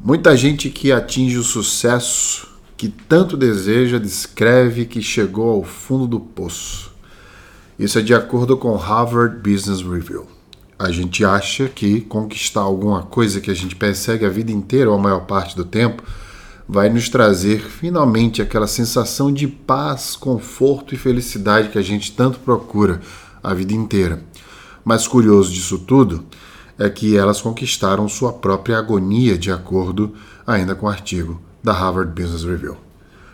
Muita gente que atinge o sucesso que tanto deseja descreve que chegou ao fundo do poço. Isso é de acordo com Harvard Business Review. A gente acha que conquistar alguma coisa que a gente persegue a vida inteira ou a maior parte do tempo vai nos trazer finalmente aquela sensação de paz, conforto e felicidade que a gente tanto procura a vida inteira. Mas curioso disso tudo é que elas conquistaram sua própria agonia, de acordo ainda com o artigo da Harvard Business Review.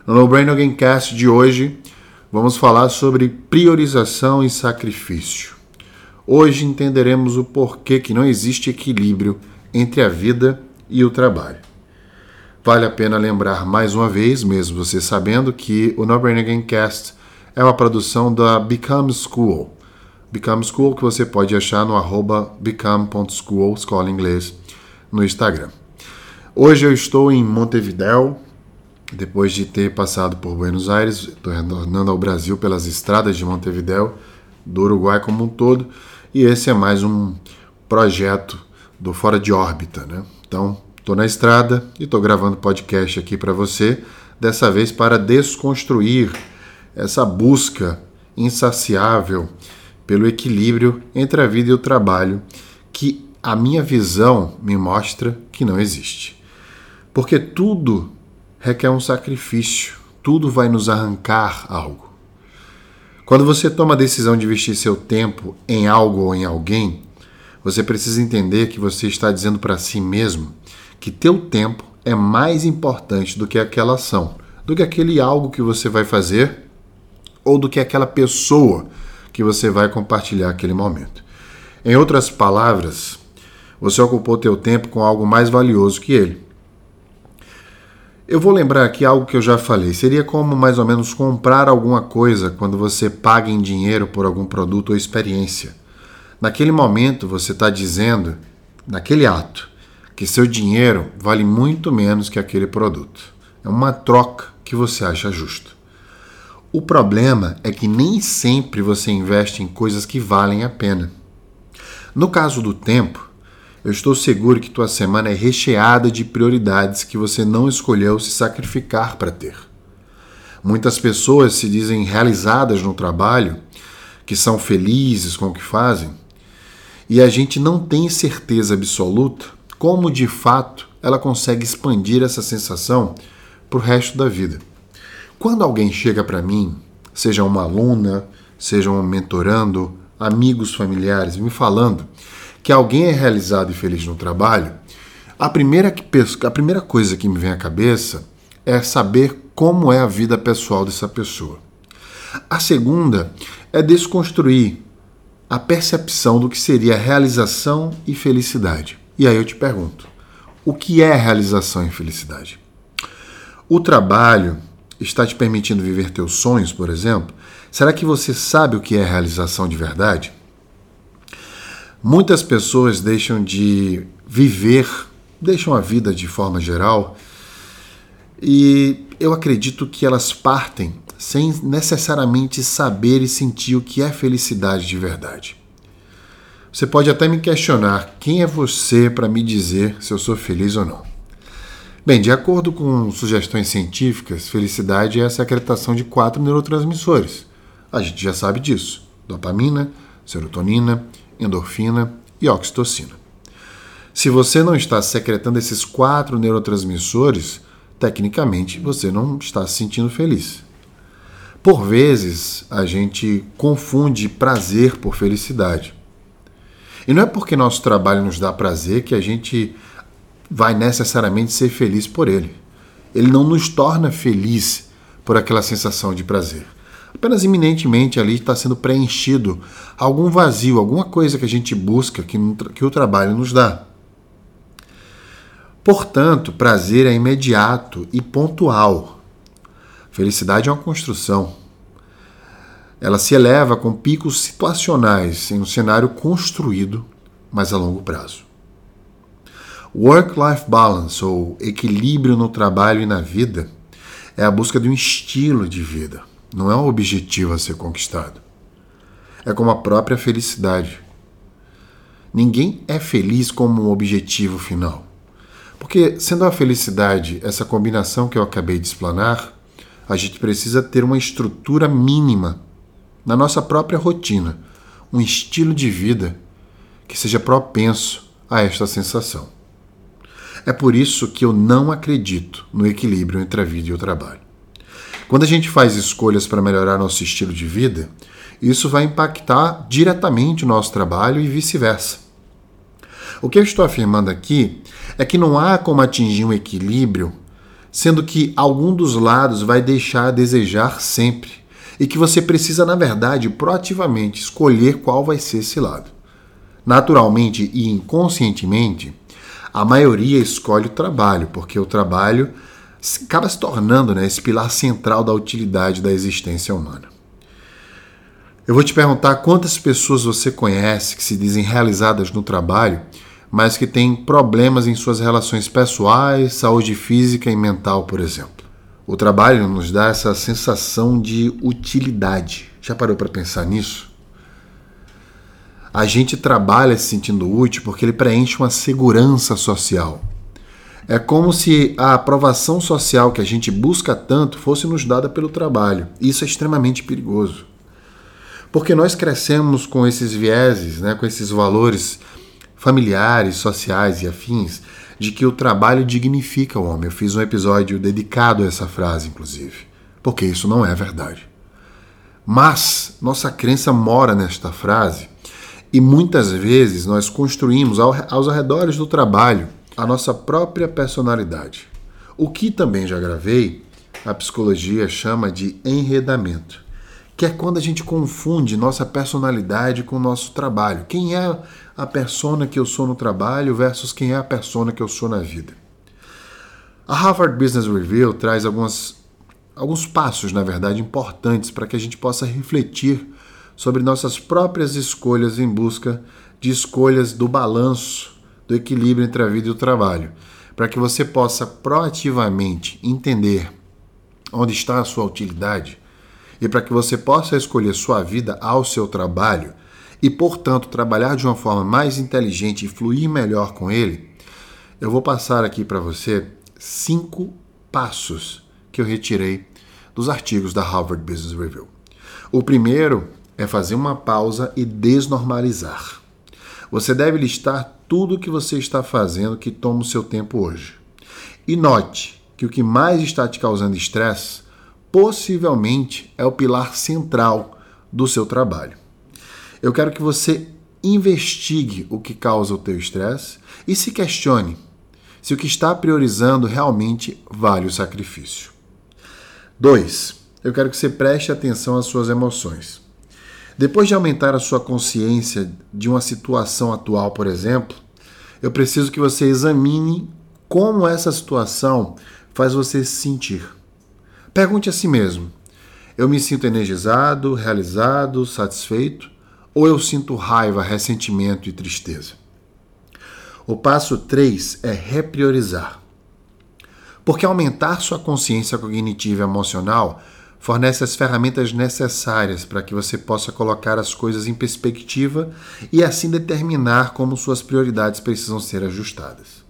No No Brain Again Cast de hoje, vamos falar sobre priorização e sacrifício. Hoje entenderemos o porquê que não existe equilíbrio entre a vida e o trabalho. Vale a pena lembrar mais uma vez, mesmo você sabendo, que o No Brain Again Cast é uma produção da Become School, Become School, que você pode achar no arroba become.school, escola inglês, no Instagram. Hoje eu estou em Montevideo, depois de ter passado por Buenos Aires, estou retornando ao Brasil pelas estradas de Montevideo, do Uruguai como um todo, e esse é mais um projeto do Fora de Órbita, né? Então, estou na estrada e estou gravando podcast aqui para você, dessa vez para desconstruir essa busca insaciável pelo equilíbrio entre a vida e o trabalho, que a minha visão me mostra que não existe. Porque tudo requer um sacrifício, tudo vai nos arrancar algo. Quando você toma a decisão de investir seu tempo em algo ou em alguém, você precisa entender que você está dizendo para si mesmo que teu tempo é mais importante do que aquela ação, do que aquele algo que você vai fazer ou do que aquela pessoa que você vai compartilhar aquele momento. Em outras palavras, você ocupou teu tempo com algo mais valioso que ele. Eu vou lembrar aqui algo que eu já falei. Seria como mais ou menos comprar alguma coisa quando você paga em dinheiro por algum produto ou experiência. Naquele momento você está dizendo, naquele ato, que seu dinheiro vale muito menos que aquele produto. É uma troca que você acha justo. O problema é que nem sempre você investe em coisas que valem a pena. No caso do tempo, eu estou seguro que tua semana é recheada de prioridades que você não escolheu se sacrificar para ter. Muitas pessoas se dizem realizadas no trabalho, que são felizes com o que fazem, e a gente não tem certeza absoluta como de fato ela consegue expandir essa sensação para o resto da vida. Quando alguém chega para mim, seja uma aluna, seja um mentorando, amigos, familiares, me falando que alguém é realizado e feliz no trabalho, a primeira, que, a primeira coisa que me vem à cabeça é saber como é a vida pessoal dessa pessoa. A segunda é desconstruir a percepção do que seria realização e felicidade. E aí eu te pergunto: o que é realização e felicidade? O trabalho está te permitindo viver teus sonhos, por exemplo? Será que você sabe o que é realização de verdade? Muitas pessoas deixam de viver, deixam a vida de forma geral, e eu acredito que elas partem sem necessariamente saber e sentir o que é felicidade de verdade. Você pode até me questionar quem é você para me dizer se eu sou feliz ou não. Bem, de acordo com sugestões científicas, felicidade é a secretação de quatro neurotransmissores. A gente já sabe disso: dopamina, serotonina, endorfina e oxitocina. Se você não está secretando esses quatro neurotransmissores, tecnicamente você não está se sentindo feliz. Por vezes, a gente confunde prazer por felicidade. E não é porque nosso trabalho nos dá prazer que a gente vai necessariamente ser feliz por ele. Ele não nos torna feliz por aquela sensação de prazer. Apenas iminentemente ali está sendo preenchido algum vazio, alguma coisa que a gente busca que, que o trabalho nos dá. Portanto, prazer é imediato e pontual. Felicidade é uma construção. Ela se eleva com picos situacionais em um cenário construído, mas a longo prazo. Work-life balance, ou equilíbrio no trabalho e na vida, é a busca de um estilo de vida, não é um objetivo a ser conquistado. É como a própria felicidade. Ninguém é feliz como um objetivo final. Porque, sendo a felicidade essa combinação que eu acabei de explanar, a gente precisa ter uma estrutura mínima na nossa própria rotina, um estilo de vida que seja propenso a esta sensação. É por isso que eu não acredito no equilíbrio entre a vida e o trabalho. Quando a gente faz escolhas para melhorar nosso estilo de vida, isso vai impactar diretamente o nosso trabalho e vice-versa. O que eu estou afirmando aqui é que não há como atingir um equilíbrio, sendo que algum dos lados vai deixar a desejar sempre, e que você precisa, na verdade, proativamente escolher qual vai ser esse lado. Naturalmente e inconscientemente, a maioria escolhe o trabalho, porque o trabalho acaba se tornando né, esse pilar central da utilidade da existência humana. Eu vou te perguntar quantas pessoas você conhece que se dizem realizadas no trabalho, mas que têm problemas em suas relações pessoais, saúde física e mental, por exemplo. O trabalho nos dá essa sensação de utilidade. Já parou para pensar nisso? A gente trabalha se sentindo útil porque ele preenche uma segurança social. É como se a aprovação social que a gente busca tanto fosse nos dada pelo trabalho. Isso é extremamente perigoso. Porque nós crescemos com esses vieses, né, com esses valores familiares, sociais e afins, de que o trabalho dignifica o homem. Eu fiz um episódio dedicado a essa frase, inclusive, porque isso não é verdade. Mas nossa crença mora nesta frase e muitas vezes nós construímos aos arredores do trabalho a nossa própria personalidade. O que também já gravei, a psicologia chama de enredamento, que é quando a gente confunde nossa personalidade com o nosso trabalho. Quem é a persona que eu sou no trabalho versus quem é a persona que eu sou na vida. A Harvard Business Review traz algumas, alguns passos, na verdade, importantes para que a gente possa refletir sobre nossas próprias escolhas em busca de escolhas do balanço do equilíbrio entre a vida e o trabalho, para que você possa proativamente entender onde está a sua utilidade e para que você possa escolher sua vida ao seu trabalho e, portanto, trabalhar de uma forma mais inteligente e fluir melhor com ele, eu vou passar aqui para você cinco passos que eu retirei dos artigos da Harvard Business Review. O primeiro é fazer uma pausa e desnormalizar. Você deve listar tudo o que você está fazendo que toma o seu tempo hoje. E note que o que mais está te causando estresse possivelmente é o pilar central do seu trabalho. Eu quero que você investigue o que causa o teu estresse e se questione se o que está priorizando realmente vale o sacrifício. 2. Eu quero que você preste atenção às suas emoções. Depois de aumentar a sua consciência de uma situação atual, por exemplo, eu preciso que você examine como essa situação faz você se sentir. Pergunte a si mesmo: eu me sinto energizado, realizado, satisfeito? Ou eu sinto raiva, ressentimento e tristeza? O passo 3 é repriorizar. Porque aumentar sua consciência cognitiva e emocional fornece as ferramentas necessárias para que você possa colocar as coisas em perspectiva e assim determinar como suas prioridades precisam ser ajustadas.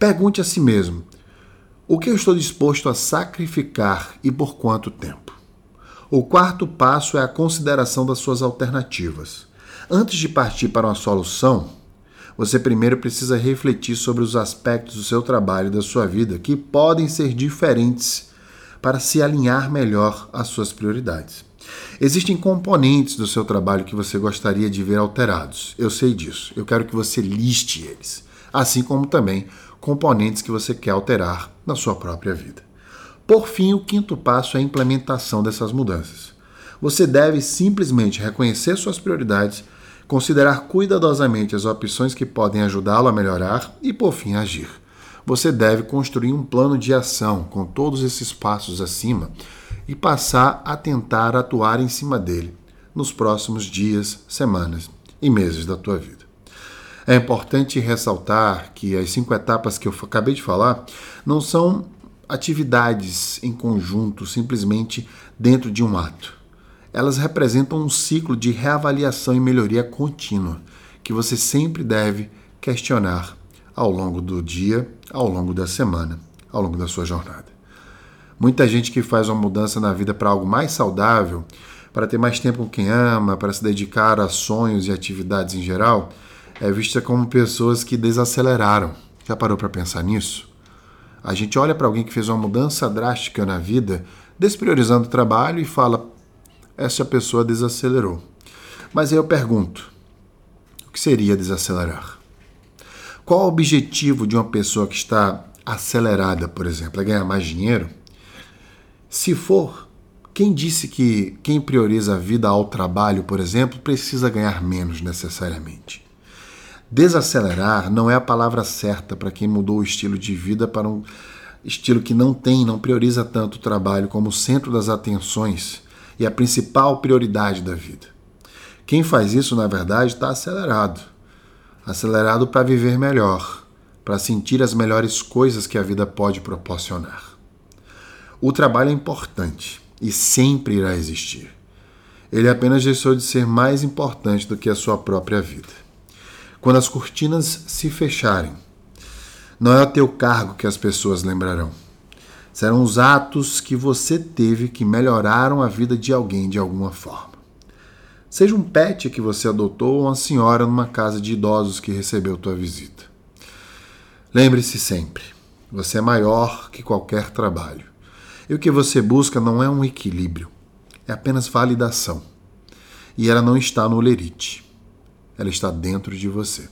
Pergunte a si mesmo: o que eu estou disposto a sacrificar e por quanto tempo? O quarto passo é a consideração das suas alternativas. Antes de partir para uma solução, você primeiro precisa refletir sobre os aspectos do seu trabalho e da sua vida que podem ser diferentes para se alinhar melhor às suas prioridades. Existem componentes do seu trabalho que você gostaria de ver alterados. Eu sei disso. Eu quero que você liste eles, assim como também componentes que você quer alterar na sua própria vida. Por fim, o quinto passo é a implementação dessas mudanças. Você deve simplesmente reconhecer suas prioridades, considerar cuidadosamente as opções que podem ajudá-lo a melhorar e, por fim, agir você deve construir um plano de ação com todos esses passos acima e passar a tentar atuar em cima dele nos próximos dias, semanas e meses da tua vida. É importante ressaltar que as cinco etapas que eu acabei de falar não são atividades em conjunto, simplesmente dentro de um ato. Elas representam um ciclo de reavaliação e melhoria contínua que você sempre deve questionar ao longo do dia, ao longo da semana, ao longo da sua jornada. Muita gente que faz uma mudança na vida para algo mais saudável, para ter mais tempo com quem ama, para se dedicar a sonhos e atividades em geral, é vista como pessoas que desaceleraram. Já parou para pensar nisso? A gente olha para alguém que fez uma mudança drástica na vida, despriorizando o trabalho e fala: essa pessoa desacelerou. Mas aí eu pergunto: o que seria desacelerar? Qual o objetivo de uma pessoa que está acelerada, por exemplo? É ganhar mais dinheiro? Se for, quem disse que quem prioriza a vida ao trabalho, por exemplo, precisa ganhar menos necessariamente? Desacelerar não é a palavra certa para quem mudou o estilo de vida para um estilo que não tem, não prioriza tanto o trabalho como o centro das atenções e a principal prioridade da vida. Quem faz isso, na verdade, está acelerado. Acelerado para viver melhor, para sentir as melhores coisas que a vida pode proporcionar. O trabalho é importante e sempre irá existir. Ele apenas deixou de ser mais importante do que a sua própria vida. Quando as cortinas se fecharem, não é o teu cargo que as pessoas lembrarão. Serão os atos que você teve que melhoraram a vida de alguém de alguma forma. Seja um pet que você adotou ou uma senhora numa casa de idosos que recebeu tua visita. Lembre-se sempre: você é maior que qualquer trabalho. E o que você busca não é um equilíbrio, é apenas validação. E ela não está no lerite ela está dentro de você.